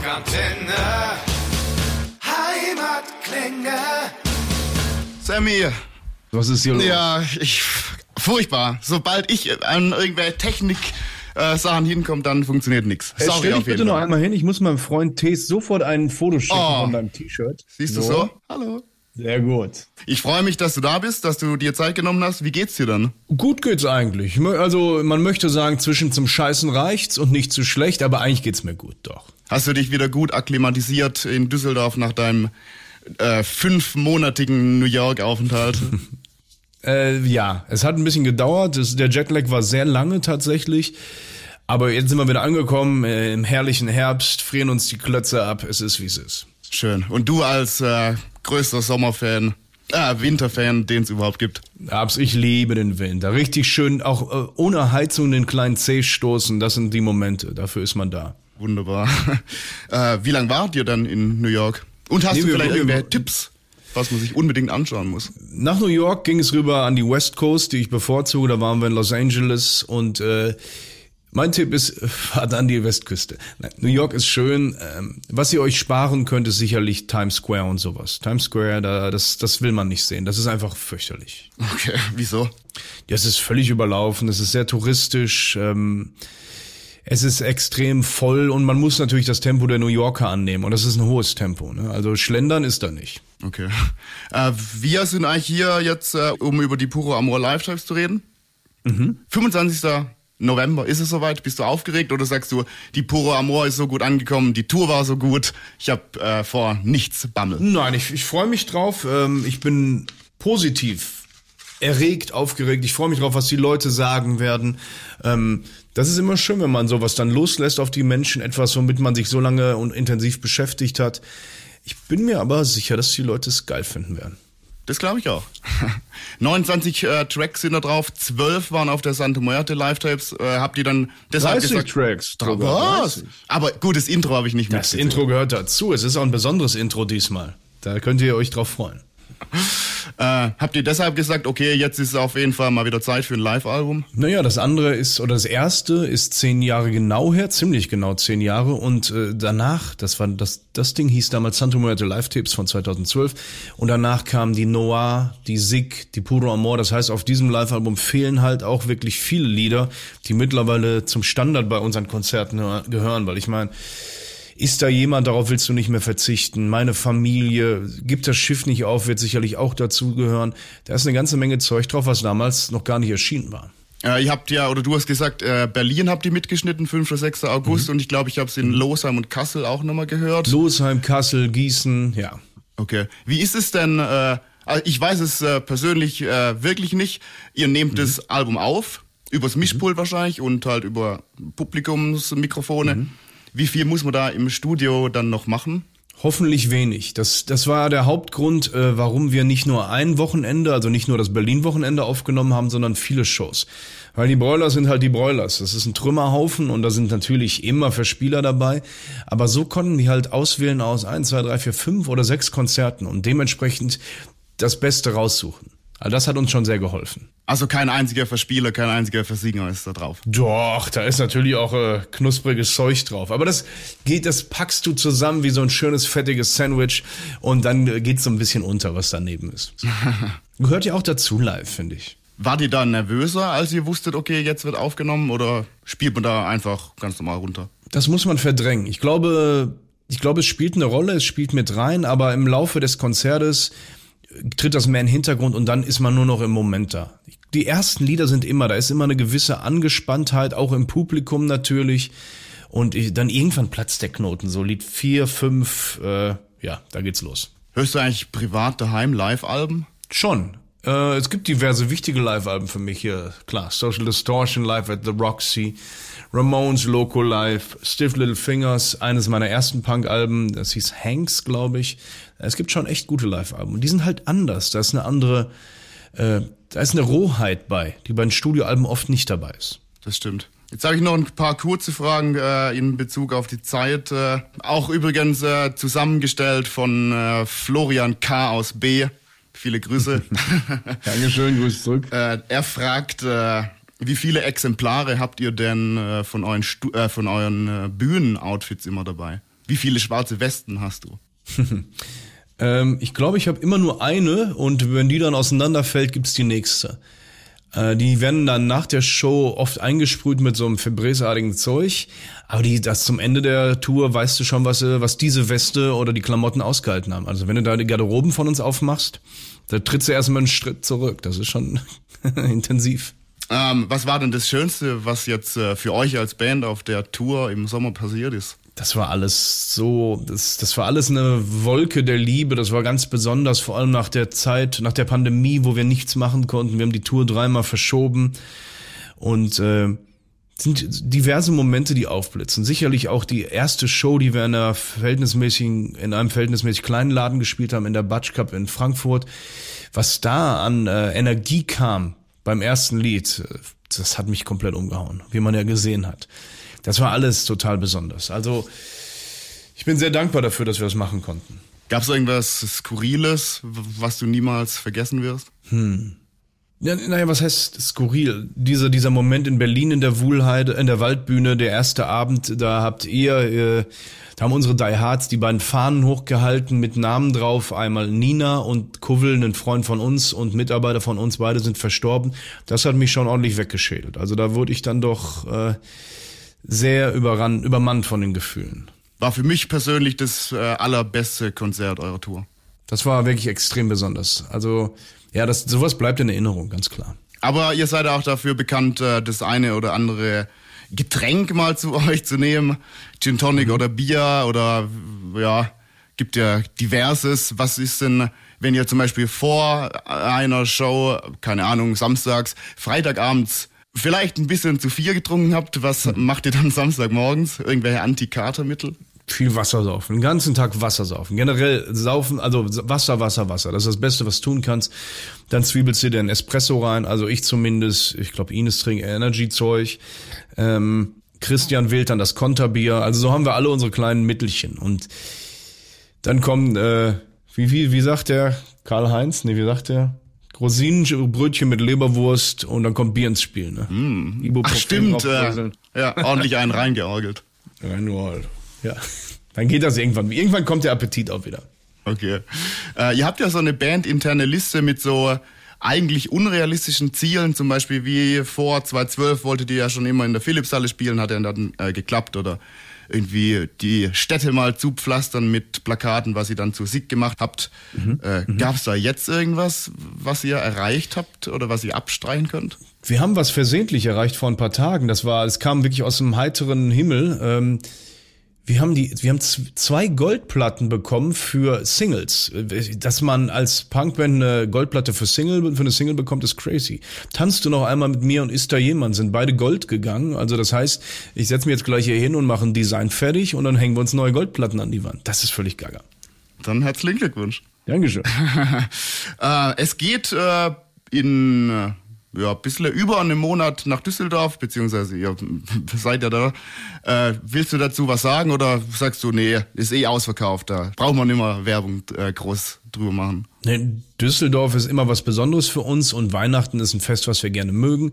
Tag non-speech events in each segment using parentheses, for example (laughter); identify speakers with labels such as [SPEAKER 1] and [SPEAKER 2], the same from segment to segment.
[SPEAKER 1] Rockantenne. Heimatklänge.
[SPEAKER 2] Sammy,
[SPEAKER 3] Was ist hier los?
[SPEAKER 2] ja, ich, furchtbar. Sobald ich an irgendwelche Technik äh, Sachen hinkomme, dann funktioniert nichts.
[SPEAKER 3] Ey,
[SPEAKER 2] Sorry
[SPEAKER 3] stell dich
[SPEAKER 2] auf jeden
[SPEAKER 3] bitte noch
[SPEAKER 2] Fall.
[SPEAKER 3] einmal hin. Ich muss meinem Freund Tees sofort ein Foto schicken
[SPEAKER 2] Oh.
[SPEAKER 3] von deinem T-Shirt.
[SPEAKER 2] Siehst du so? Hallo.
[SPEAKER 3] Sehr gut.
[SPEAKER 2] Ich freue mich, dass du da bist, dass du dir Zeit genommen hast. Wie geht's dir dann?
[SPEAKER 3] Gut geht's eigentlich. Also man möchte sagen, zwischen zum Scheißen reicht's und nicht zu schlecht, aber eigentlich geht's mir gut, doch.
[SPEAKER 2] Hast du dich wieder gut akklimatisiert in Düsseldorf nach deinem äh, fünfmonatigen New York-Aufenthalt? (laughs)
[SPEAKER 3] Äh, ja, es hat ein bisschen gedauert. Es, der Jetlag war sehr lange tatsächlich. Aber jetzt sind wir wieder angekommen äh, im herrlichen Herbst, frieren uns die Klötze ab. Es ist, wie es ist.
[SPEAKER 2] Schön. Und du als äh, größter Sommerfan, äh, Winterfan, den es überhaupt gibt.
[SPEAKER 3] Abs, ich liebe den Winter. Richtig schön, auch äh, ohne Heizung den kleinen Zeh stoßen. Das sind die Momente. Dafür ist man da.
[SPEAKER 2] Wunderbar. (laughs) äh, wie lange wart ihr dann in New York? Und hast
[SPEAKER 3] Nee,
[SPEAKER 2] du vielleicht irgendwelche Tipps, was man sich unbedingt anschauen muss?
[SPEAKER 3] Nach New York ging es rüber an die West Coast, die ich bevorzuge. Da waren wir in Los Angeles und äh, mein Tipp ist, fahrt (laughs) an die Westküste. Nein, New York ist schön. Ähm, was ihr euch sparen könnt, ist sicherlich Times Square und sowas. Times Square, da, das, das will man nicht sehen. Das ist einfach fürchterlich.
[SPEAKER 2] Okay, (laughs) wieso?
[SPEAKER 3] Das ist völlig überlaufen. Es ist sehr touristisch. Ähm, es ist extrem voll und man muss natürlich das Tempo der New Yorker annehmen. Und das ist ein hohes Tempo. Ne? Also Schlendern ist da nicht.
[SPEAKER 2] Okay. Äh, wir sind eigentlich hier jetzt, äh, um über die Puro Amor Live-Types zu reden.
[SPEAKER 3] Mhm.
[SPEAKER 2] 25. November, ist es soweit? Bist du aufgeregt oder sagst du, die Puro Amor ist so gut angekommen, die Tour war so gut, ich habe äh, vor nichts Bammel.
[SPEAKER 3] Nein, ich, ich freue mich drauf. Ähm, ich bin positiv erregt, aufgeregt. Ich freue mich drauf, was die Leute sagen werden. Ähm, das ist immer schön, wenn man sowas dann loslässt auf die Menschen, etwas, womit man sich so lange und intensiv beschäftigt hat. Ich bin mir aber sicher, dass die Leute es geil finden werden.
[SPEAKER 2] Das glaube ich auch. (laughs) 29 äh, Tracks sind da drauf, 12 waren auf der Santa Muerte Live-Tapes. Äh, habt ihr dann deshalb
[SPEAKER 3] 30
[SPEAKER 2] gesagt...
[SPEAKER 3] Tracks
[SPEAKER 2] Was?
[SPEAKER 3] 30.
[SPEAKER 2] Aber gut, das Intro habe ich nicht
[SPEAKER 3] Das
[SPEAKER 2] mitgezählt.
[SPEAKER 3] Intro gehört dazu. Es ist auch ein besonderes Intro diesmal. Da könnt ihr euch drauf freuen. (laughs)
[SPEAKER 2] Äh, habt ihr deshalb gesagt, okay, jetzt ist auf jeden Fall mal wieder Zeit für ein Live-Album?
[SPEAKER 3] Naja, das andere ist, oder das erste ist zehn Jahre genau her, ziemlich genau zehn Jahre. Und äh, danach, das war das, das Ding hieß damals Santo Muerte Live Tapes von 2012. Und danach kamen die Noir, die Sig, die Puro Amor. Das heißt, auf diesem Live-Album fehlen halt auch wirklich viele Lieder, die mittlerweile zum Standard bei unseren Konzerten gehören. Weil ich meine, ist da jemand, darauf willst du nicht mehr verzichten. Meine Familie, gibt das Schiff nicht auf, wird sicherlich auch dazugehören. Da ist eine ganze Menge Zeug drauf, was damals noch gar nicht erschienen war.
[SPEAKER 2] Äh, ihr habt ja, oder du hast gesagt, äh, Berlin habt ihr mitgeschnitten, 5. oder 6. August. Und ich glaube, ich habe es in Losheim und Kassel auch nochmal gehört.
[SPEAKER 3] Losheim, Kassel, Gießen, ja.
[SPEAKER 2] Okay. Wie ist es denn, äh, also ich weiß es äh, persönlich äh, wirklich nicht, ihr nehmt das Album auf, übers Mischpult wahrscheinlich und halt über Publikumsmikrofone. Wie viel muss man da im Studio dann noch machen?
[SPEAKER 3] Hoffentlich wenig. Das, das war der Hauptgrund, äh, warum wir nicht nur ein Wochenende, also nicht nur das Berlin-Wochenende aufgenommen haben, sondern viele Shows. Weil die Broilers sind halt die Broilers. Das ist ein Trümmerhaufen und da sind natürlich immer Verspieler dabei. Aber so konnten die halt auswählen aus eins, zwei, drei, vier, fünf oder sechs Konzerten und dementsprechend das Beste raussuchen. Also das hat uns schon sehr geholfen.
[SPEAKER 2] Also kein einziger Verspieler, kein einziger Versinger ist da drauf.
[SPEAKER 3] Doch, da ist natürlich auch äh, knuspriges Zeug drauf. Aber das geht, das packst du zusammen wie so ein schönes fettiges Sandwich und dann äh, geht's so ein bisschen unter, was daneben ist. (laughs) Gehört ja auch dazu live, finde ich.
[SPEAKER 2] Wart ihr da nervöser, als ihr wusstet, okay, jetzt wird aufgenommen oder spielt man da einfach ganz normal runter?
[SPEAKER 3] Das muss man verdrängen. Ich glaube, ich glaube, es spielt eine Rolle, es spielt mit rein, aber im Laufe des Konzertes tritt das mehr in den Hintergrund und dann ist man nur noch im Moment da. Die ersten Lieder sind immer, da ist immer eine gewisse Angespanntheit, auch im Publikum natürlich. Und ich, dann irgendwann platzt der Knoten, so Lied vier, fünf, äh, ja, da geht's los.
[SPEAKER 2] Hörst du eigentlich privat daheim Live-Alben?
[SPEAKER 3] Schon. Äh, es gibt diverse wichtige Live-Alben für mich hier. Klar, Social Distortion Live at the Roxy, Ramones Loco Live, Stiff Little Fingers, eines meiner ersten Punk-Alben, das hieß Hanks, glaube ich. Es gibt schon echt gute Live-Alben. Und die sind halt anders. Da ist eine andere, äh, da ist eine Rohheit bei, die bei den Studioalben oft nicht dabei ist.
[SPEAKER 2] Das stimmt. Jetzt habe ich noch ein paar kurze Fragen äh, in Bezug auf die Zeit. Äh, auch übrigens äh, zusammengestellt von äh, Florian K. aus B. Viele Grüße. (laughs)
[SPEAKER 3] Dankeschön, Grüß zurück.
[SPEAKER 2] äh, er fragt, äh, wie viele Exemplare habt ihr denn äh, von euren, Stu von euren Bühnenoutfits immer dabei? Wie viele schwarze Westen hast du? (laughs)
[SPEAKER 3] ähm, ich glaube, ich habe immer nur eine und wenn die dann auseinanderfällt, gibt's die nächste. Äh, die werden dann nach der Show oft eingesprüht mit so einem Febreze-artigen Zeug. Aber die, das zum Ende der Tour weißt du schon, was, äh, was diese Weste oder die Klamotten ausgehalten haben. Also wenn du da die Garderoben von uns aufmachst, da trittst du erstmal einen Schritt zurück. Das ist schon (laughs) intensiv.
[SPEAKER 2] Ähm, was war denn das Schönste, was jetzt äh, für euch als Band auf der Tour im Sommer passiert ist?
[SPEAKER 3] Das war alles so, das, das war alles eine Wolke der Liebe. Das war ganz besonders, vor allem nach der Zeit, nach der Pandemie, wo wir nichts machen konnten. Wir haben die Tour dreimal verschoben und äh, sind diverse Momente, die aufblitzen. Sicherlich auch die erste Show, die wir in einer verhältnismäßigen, in einem verhältnismäßig kleinen Laden gespielt haben, in der Batsch Cup in Frankfurt. Was da an äh, Energie kam beim ersten Lied, das hat mich komplett umgehauen, wie man ja gesehen hat. Das war alles total besonders. Also ich bin sehr dankbar dafür, dass wir das machen konnten.
[SPEAKER 2] Gab es irgendwas Skurriles, was du niemals vergessen wirst?
[SPEAKER 3] Hm. Ja, naja, was heißt skurril? Dieser, dieser Moment in Berlin in der Wuhlheide, in der Waldbühne, der erste Abend, da habt ihr, äh, da haben unsere Die Hards die beiden Fahnen hochgehalten mit Namen drauf. Einmal Nina und Kuvel, ein Freund von uns und Mitarbeiter von uns, beide sind verstorben. Das hat mich schon ordentlich weggeschädelt. Also da wurde ich dann doch äh, sehr überrannt, übermannt von den Gefühlen.
[SPEAKER 2] War für mich persönlich das äh, allerbeste Konzert eurer Tour.
[SPEAKER 3] Das war wirklich extrem besonders. Also ja, das sowas bleibt in Erinnerung, ganz klar.
[SPEAKER 2] Aber ihr seid auch dafür bekannt, äh, das eine oder andere Getränk mal zu (laughs) euch zu nehmen. Gin Tonic mhm. oder Bier oder ja, gibt ja diverses. Was ist denn, wenn ihr zum Beispiel vor einer Show, keine Ahnung, samstags, Freitagabends vielleicht ein bisschen zu viel getrunken habt, was macht ihr dann (laughs) Samstagmorgens? Irgendwelche Antikatermittel?
[SPEAKER 3] Viel Wasser saufen, den ganzen Tag Wasser saufen. Generell saufen, also Wasser, Wasser, Wasser. Das ist das Beste, was du tun kannst. Dann zwiebelst du dir ein Espresso rein, also ich zumindest. Ich glaube, Ines trinkt Energy-Zeug. Ähm, Christian wählt dann das Konterbier. Also so haben wir alle unsere kleinen Mittelchen. Und dann kommen, äh, wie, wie, wie sagt der Karl-Heinz? Nee, wie sagt der? Rosinenbrötchen mit Leberwurst und dann kommt Bier ins Spiel. Ne?
[SPEAKER 2] Mm. Ach stimmt, äh, ja, ordentlich einen reingeorgelt.
[SPEAKER 3] Reingeorgelt, ja. Dann geht das irgendwann. Irgendwann kommt der Appetit auch wieder.
[SPEAKER 2] Okay. Äh, ihr habt ja so eine bandinterne Liste mit so eigentlich unrealistischen Zielen, zum Beispiel wie vor 2012 wolltet ihr ja schon immer in der Philipshalle spielen, hat ja dann äh, geklappt oder irgendwie die Städte mal zupflastern mit Plakaten, was ihr dann zu Sieg gemacht habt. Mhm. Äh, mhm. Gab es da jetzt irgendwas, was ihr erreicht habt oder was ihr abstreichen könnt?
[SPEAKER 3] Wir haben was versehentlich erreicht vor ein paar Tagen. Das war, es kam wirklich aus dem heiteren Himmel. Ähm, wir haben die, wir haben zwei Goldplatten bekommen für Singles. Dass man als Punkband eine Goldplatte für Single, für eine Single bekommt, ist crazy. Tanzt du noch einmal mit mir und ist da jemand? Sind beide Gold gegangen. Also das heißt, ich setze mir jetzt gleich hier hin und mache ein Design fertig und dann hängen wir uns neue Goldplatten an die Wand. Das ist völlig gaga.
[SPEAKER 2] Dann herzlichen Glückwunsch.
[SPEAKER 3] Dankeschön. (laughs)
[SPEAKER 2] äh, es geht äh, in äh, ja, ein bisschen über einen Monat nach Düsseldorf, beziehungsweise ihr (laughs) seid ja da. Äh, willst du dazu was sagen oder sagst du, nee, ist eh ausverkauft, da braucht man immer Werbung äh, groß drüber machen?
[SPEAKER 3] Nee, Düsseldorf ist immer was Besonderes für uns und Weihnachten ist ein Fest, was wir gerne mögen.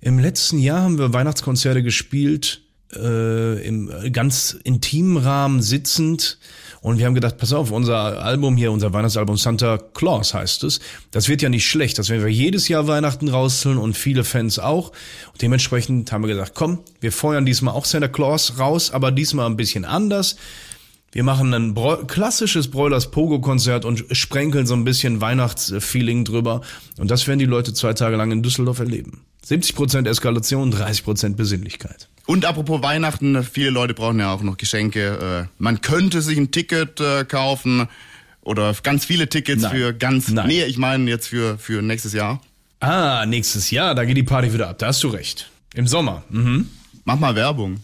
[SPEAKER 3] Im letzten Jahr haben wir Weihnachtskonzerte gespielt, äh, im ganz intimen Rahmen sitzend und wir haben gedacht, pass auf, unser Album hier, unser Weihnachtsalbum Santa Claus heißt es. Das wird ja nicht schlecht. Das werden wir jedes Jahr Weihnachten rausholen und viele Fans auch. Und dementsprechend haben wir gesagt, komm, wir feuern diesmal auch Santa Claus raus, aber diesmal ein bisschen anders. Wir machen ein Bro klassisches Broilers Pogo Konzert und sprenkeln so ein bisschen Weihnachtsfeeling drüber. Und das werden die Leute zwei Tage lang in Düsseldorf erleben. 70% Eskalation, 30% Besinnlichkeit.
[SPEAKER 2] Und apropos Weihnachten, viele Leute brauchen ja auch noch Geschenke. Äh, man könnte sich ein Ticket äh, kaufen oder ganz viele Tickets Nein. für ganz. Nein. Nee, ich meine jetzt für, für nächstes Jahr.
[SPEAKER 3] Ah, nächstes Jahr, da geht die Party wieder ab. Da hast du recht. Im Sommer. Mhm.
[SPEAKER 2] Mach mal Werbung.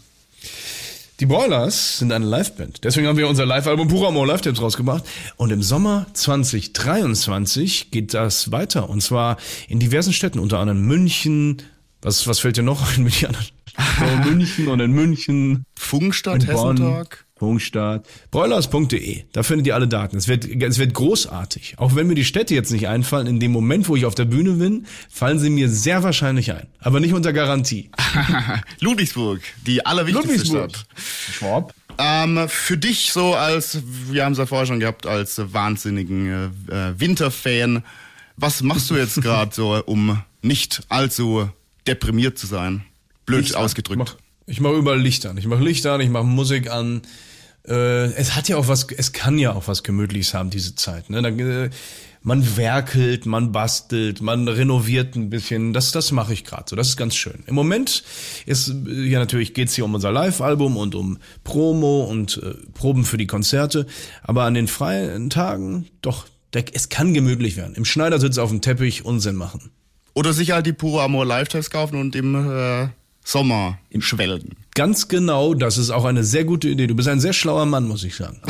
[SPEAKER 3] Die Broilers sind eine Liveband. Deswegen haben wir unser Live-Album Puramo Live-Tapes rausgebracht. Und im Sommer 2023 geht das weiter. Und zwar in diversen Städten, unter anderem München. Was, was fällt dir noch ein mit anderen so München und in München.
[SPEAKER 2] Funkstadt, Hessentag.
[SPEAKER 3] Funkstadt. Broilers.de. Da findet ihr alle Daten. Es wird, es wird großartig. Auch wenn mir die Städte jetzt nicht einfallen, in dem Moment, wo ich auf der Bühne bin, fallen sie mir sehr wahrscheinlich ein. Aber nicht unter Garantie. (laughs)
[SPEAKER 2] Ludwigsburg, die allerwichtigste Ludwigsburg. Stadt.
[SPEAKER 3] Schwab.
[SPEAKER 2] Ähm, für dich so als, wir haben es ja vorher schon gehabt, als wahnsinnigen äh, äh Winterfan, was machst du jetzt (laughs) gerade so, um nicht allzu deprimiert zu sein? Blöd Licht ausgedrückt.
[SPEAKER 3] Ich mache mach überall Licht an. Ich mache Licht an, ich mache Musik an. Äh, es hat ja auch was, es kann ja auch was Gemütliches haben, diese Zeit. Ne? Da, äh, man werkelt, man bastelt, man renoviert ein bisschen. Das, das mache ich gerade so. Das ist ganz schön. Im Moment ist ja natürlich geht's hier um unser Live-Album und um Promo und äh, Proben für die Konzerte. Aber an den freien Tagen, doch, der, es kann gemütlich werden. Im Schneidersitz auf dem Teppich Unsinn machen.
[SPEAKER 2] Oder sich halt die Pure Amor Live-Tests kaufen und im äh, Sommer im Schwelgen.
[SPEAKER 3] Ganz genau, das ist auch eine sehr gute Idee. Du bist ein sehr schlauer Mann, muss ich sagen.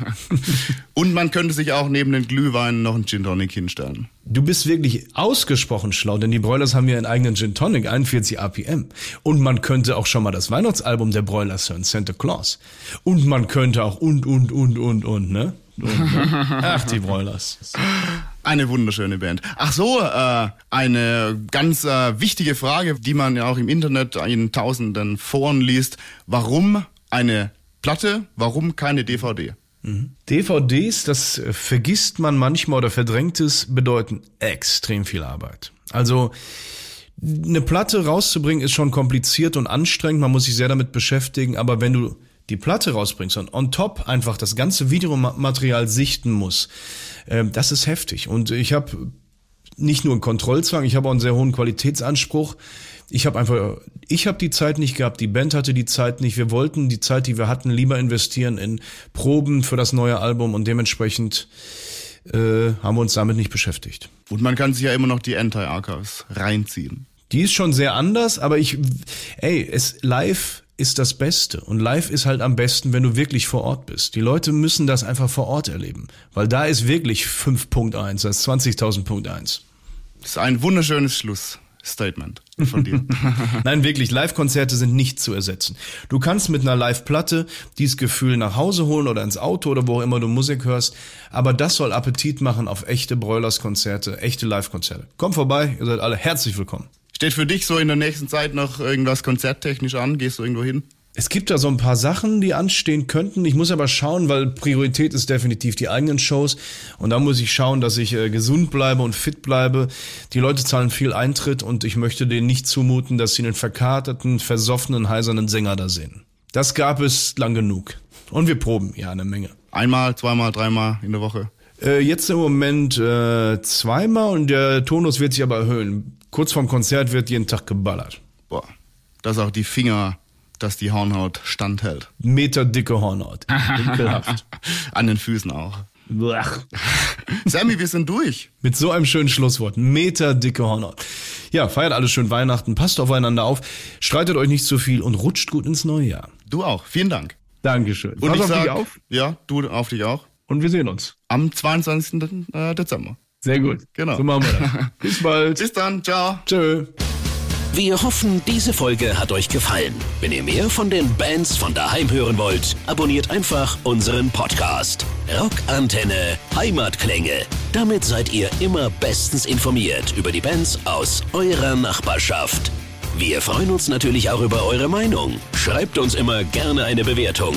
[SPEAKER 3] (laughs)
[SPEAKER 2] Und man könnte sich auch neben den Glühwein noch einen Gin Tonic hinstellen.
[SPEAKER 3] Du bist wirklich ausgesprochen schlau, denn die Broilers haben ja einen eigenen Gin Tonic, 41 APM. Und man könnte auch schon mal das Weihnachtsalbum der Broilers hören, Santa Claus. Und man könnte auch und, und, und, und, und, ne? Und, ne? (laughs) Ach, die Broilers. (laughs)
[SPEAKER 2] Eine wunderschöne Band. Ach so, äh, eine ganz äh, wichtige Frage, die man ja auch im Internet in tausenden Foren liest. Warum eine Platte? Warum keine DVD?
[SPEAKER 3] Mhm. DVDs, das vergisst man manchmal oder verdrängt es, bedeuten extrem viel Arbeit. Also eine Platte rauszubringen ist schon kompliziert und anstrengend, man muss sich sehr damit beschäftigen, aber wenn du die Platte rausbringst und on top einfach das ganze Videomaterial sichten muss, äh, das ist heftig. Und ich habe nicht nur einen Kontrollzwang, ich habe auch einen sehr hohen Qualitätsanspruch. Ich habe einfach, ich habe die Zeit nicht gehabt, die Band hatte die Zeit nicht. Wir wollten die Zeit, die wir hatten, lieber investieren in Proben für das neue Album und dementsprechend äh, haben wir uns damit nicht beschäftigt.
[SPEAKER 2] Und man kann sich ja immer noch die Anti-Archives reinziehen.
[SPEAKER 3] Die ist schon sehr anders, aber ich, ey, es live ist das Beste. Und live ist halt am besten, wenn du wirklich vor Ort bist. Die Leute müssen das einfach vor Ort erleben. Weil da ist wirklich 5.1, das ist 20.000.1. Das
[SPEAKER 2] ist ein wunderschönes Schlussstatement von dir. (laughs)
[SPEAKER 3] Nein, wirklich, Live-Konzerte sind nicht zu ersetzen. Du kannst mit einer Live-Platte dieses Gefühl nach Hause holen oder ins Auto oder wo auch immer du Musik hörst, aber das soll Appetit machen auf echte Broilers-Konzerte, echte Live-Konzerte. Komm vorbei, ihr seid alle herzlich willkommen.
[SPEAKER 2] Steht für dich so in der nächsten Zeit noch irgendwas konzerttechnisch an? Gehst du irgendwo hin?
[SPEAKER 3] Es gibt da so ein paar Sachen, die anstehen könnten. Ich muss aber schauen, weil Priorität ist definitiv die eigenen Shows. Und da muss ich schauen, dass ich äh, gesund bleibe und fit bleibe. Die Leute zahlen viel Eintritt und ich möchte denen nicht zumuten, dass sie einen verkaterten, versoffenen, heisernen Sänger da sehen. Das gab es lang genug. Und wir proben, ja, eine Menge.
[SPEAKER 2] Einmal, zweimal, dreimal in der Woche?
[SPEAKER 3] Äh, jetzt im Moment äh, zweimal und der Tonus wird sich aber erhöhen kurz vorm Konzert wird jeden Tag geballert.
[SPEAKER 2] Boah, dass auch die Finger, dass die Hornhaut standhält.
[SPEAKER 3] Meter dicke Hornhaut. (laughs)
[SPEAKER 2] An den Füßen auch. (laughs) Sammy, wir sind durch.
[SPEAKER 3] Mit so einem schönen Schlusswort. Meter dicke Hornhaut. Ja, feiert alles schön Weihnachten, passt aufeinander auf, streitet euch nicht zu viel und rutscht gut ins neue Jahr.
[SPEAKER 2] Du auch. Vielen Dank.
[SPEAKER 3] Dankeschön.
[SPEAKER 2] Und Pass ich auf sag, dich auf. Ja, du auf dich auch.
[SPEAKER 3] Und wir sehen uns.
[SPEAKER 2] Am 22. Äh, Dezember.
[SPEAKER 3] Sehr gut.
[SPEAKER 2] Genau.
[SPEAKER 3] So machen wir das. (laughs) Bis bald.
[SPEAKER 2] Bis dann. Ciao.
[SPEAKER 3] Tschö.
[SPEAKER 1] Wir hoffen, diese Folge hat euch gefallen. Wenn ihr mehr von den Bands von daheim hören wollt, abonniert einfach unseren Podcast. Rockantenne Heimatklänge. Damit seid ihr immer bestens informiert über die Bands aus eurer Nachbarschaft. Wir freuen uns natürlich auch über eure Meinung. Schreibt uns immer gerne eine Bewertung.